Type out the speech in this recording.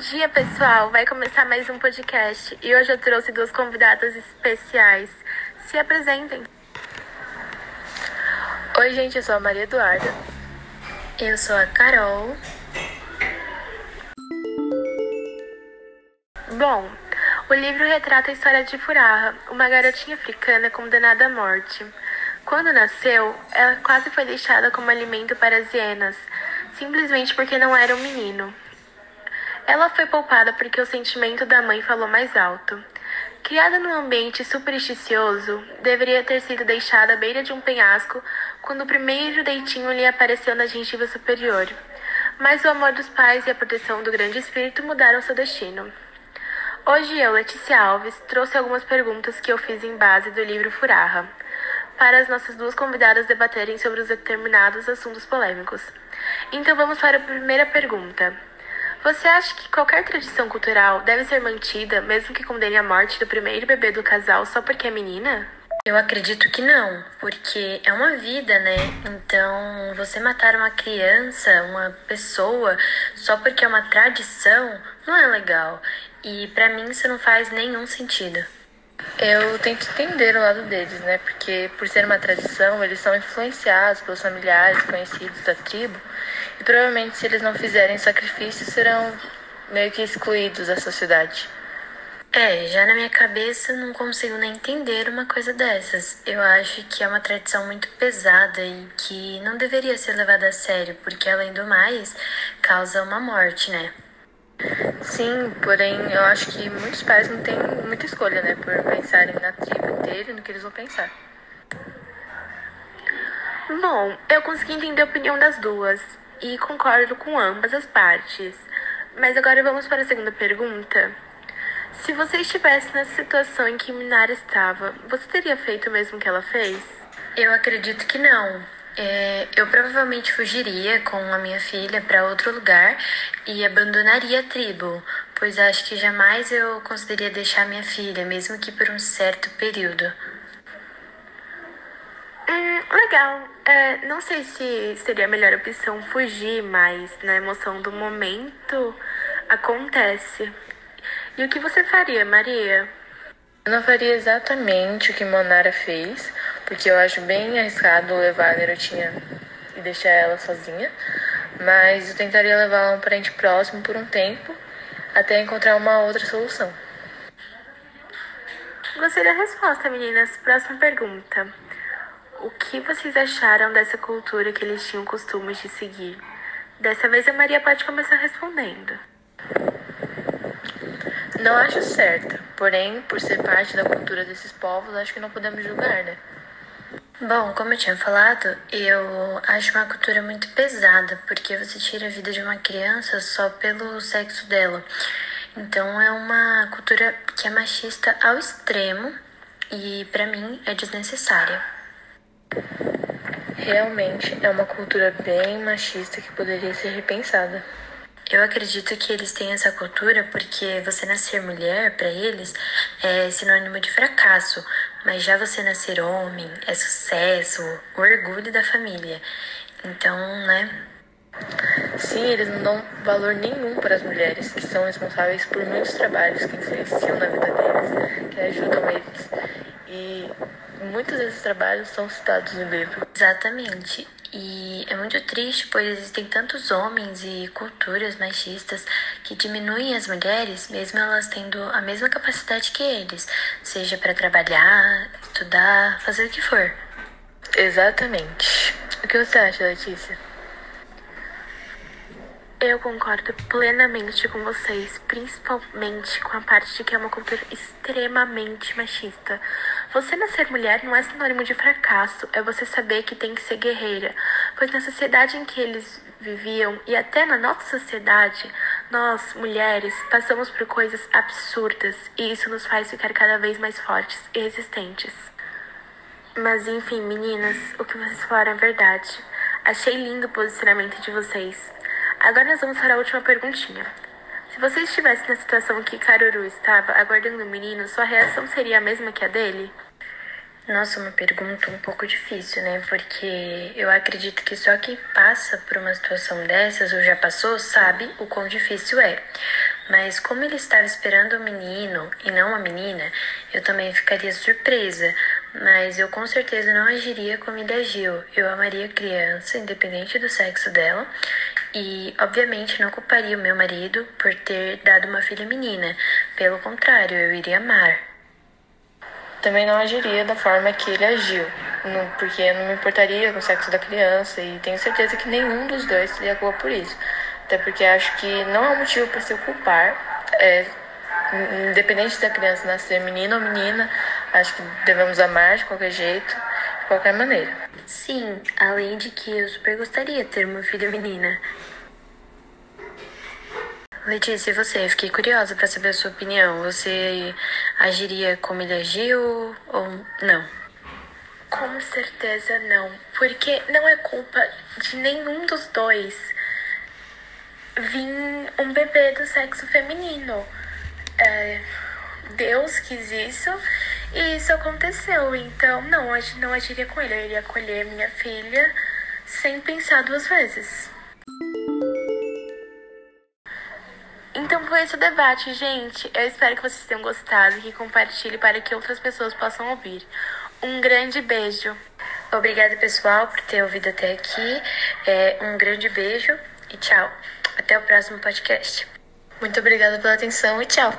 dia, pessoal! Vai começar mais um podcast e hoje eu trouxe duas convidadas especiais. Se apresentem. Oi, gente, eu sou a Maria Eduarda. Eu sou a Carol. Bom, o livro retrata a história de Furaha, uma garotinha africana condenada à morte. Quando nasceu, ela quase foi deixada como alimento para as hienas, simplesmente porque não era um menino. Ela foi poupada porque o sentimento da mãe falou mais alto. Criada num ambiente supersticioso, deveria ter sido deixada à beira de um penhasco quando o primeiro deitinho lhe apareceu na gengiva superior. Mas o amor dos pais e a proteção do grande espírito mudaram seu destino. Hoje eu, Letícia Alves, trouxe algumas perguntas que eu fiz em base do livro Furaha, para as nossas duas convidadas debaterem sobre os determinados assuntos polêmicos. Então vamos para a primeira pergunta. Você acha que qualquer tradição cultural deve ser mantida, mesmo que condene a morte do primeiro bebê do casal só porque é menina? Eu acredito que não, porque é uma vida, né? Então, você matar uma criança, uma pessoa, só porque é uma tradição, não é legal. E para mim isso não faz nenhum sentido. Eu tento entender o lado deles, né? Porque por ser uma tradição, eles são influenciados pelos familiares, conhecidos da tribo, e provavelmente se eles não fizerem sacrifício, serão meio que excluídos da sociedade. É, já na minha cabeça não consigo nem entender uma coisa dessas. Eu acho que é uma tradição muito pesada e que não deveria ser levada a sério, porque além do mais, causa uma morte, né? Sim, porém eu acho que muitos pais não têm muita escolha, né? Por pensarem na tribo inteira e no que eles vão pensar. Bom, eu consegui entender a opinião das duas e concordo com ambas as partes. Mas agora vamos para a segunda pergunta. Se você estivesse na situação em que Minara estava, você teria feito o mesmo que ela fez? Eu acredito que não. É, eu provavelmente fugiria com a minha filha para outro lugar e abandonaria a tribo, pois acho que jamais eu conseguiria deixar minha filha, mesmo que por um certo período. Hum, legal. É, não sei se seria a melhor opção fugir, mas na emoção do momento acontece. E o que você faria, Maria? Eu não faria exatamente o que Monara fez, porque eu acho bem arriscado levar a garotinha e deixar ela sozinha. Mas eu tentaria levá-la a um parente próximo por um tempo até encontrar uma outra solução. Gostei da resposta, meninas. Próxima pergunta. O que vocês acharam dessa cultura que eles tinham costume de seguir? Dessa vez a Maria pode começar respondendo. Não acho certo, porém, por ser parte da cultura desses povos, acho que não podemos julgar, né? Bom, como eu tinha falado, eu acho uma cultura muito pesada, porque você tira a vida de uma criança só pelo sexo dela. Então é uma cultura que é machista ao extremo e para mim é desnecessária. Realmente é uma cultura bem machista que poderia ser repensada. Eu acredito que eles têm essa cultura porque você nascer mulher, para eles, é sinônimo de fracasso, mas já você nascer homem é sucesso, o orgulho da família. Então, né? Sim, eles não dão valor nenhum para as mulheres, que são responsáveis por muitos trabalhos que influenciam na vida deles, que ajudam eles. E muitos desses trabalhos são citados no livro. Exatamente. E é muito triste, pois existem tantos homens e culturas machistas que diminuem as mulheres, mesmo elas tendo a mesma capacidade que eles, seja para trabalhar, estudar, fazer o que for. Exatamente. O que você acha, Letícia? Eu concordo plenamente com vocês, principalmente com a parte de que é uma cultura extremamente machista. Você nascer mulher não é sinônimo de fracasso, é você saber que tem que ser guerreira. Pois na sociedade em que eles viviam e até na nossa sociedade, nós, mulheres, passamos por coisas absurdas e isso nos faz ficar cada vez mais fortes e resistentes. Mas enfim, meninas, o que vocês falaram é verdade. Achei lindo o posicionamento de vocês. Agora nós vamos para a última perguntinha. Se você estivesse na situação que Karuru estava, aguardando o menino, sua reação seria a mesma que a dele? Nossa, uma pergunta um pouco difícil, né? Porque eu acredito que só quem passa por uma situação dessas ou já passou sabe o quão difícil é. Mas como ele estava esperando um menino e não uma menina, eu também ficaria surpresa. Mas eu com certeza não agiria como ele agiu. Eu amaria a criança, independente do sexo dela, e obviamente não culparia o meu marido por ter dado uma filha menina. Pelo contrário, eu iria amar. Também não agiria da forma que ele agiu, porque eu não me importaria com o sexo da criança e tenho certeza que nenhum dos dois seria culpa por isso. Até porque acho que não há motivo para se culpar, é, independente da criança nascer menino ou menina, acho que devemos amar de qualquer jeito, qualquer maneira. Sim, além de que eu super gostaria de ter uma filha menina. Letícia, e você? Fiquei curiosa para saber a sua opinião. Você agiria como ele agiu ou não? Com certeza não, porque não é culpa de nenhum dos dois vir um bebê do sexo feminino. É, Deus quis isso e isso aconteceu. Então, não, não agiria com ele. Eu iria acolher minha filha sem pensar duas vezes. Então foi esse o debate, gente. Eu espero que vocês tenham gostado e que compartilhe para que outras pessoas possam ouvir. Um grande beijo. Obrigada, pessoal, por ter ouvido até aqui. É, um grande beijo e tchau. Até o próximo podcast. Muito obrigada pela atenção e tchau.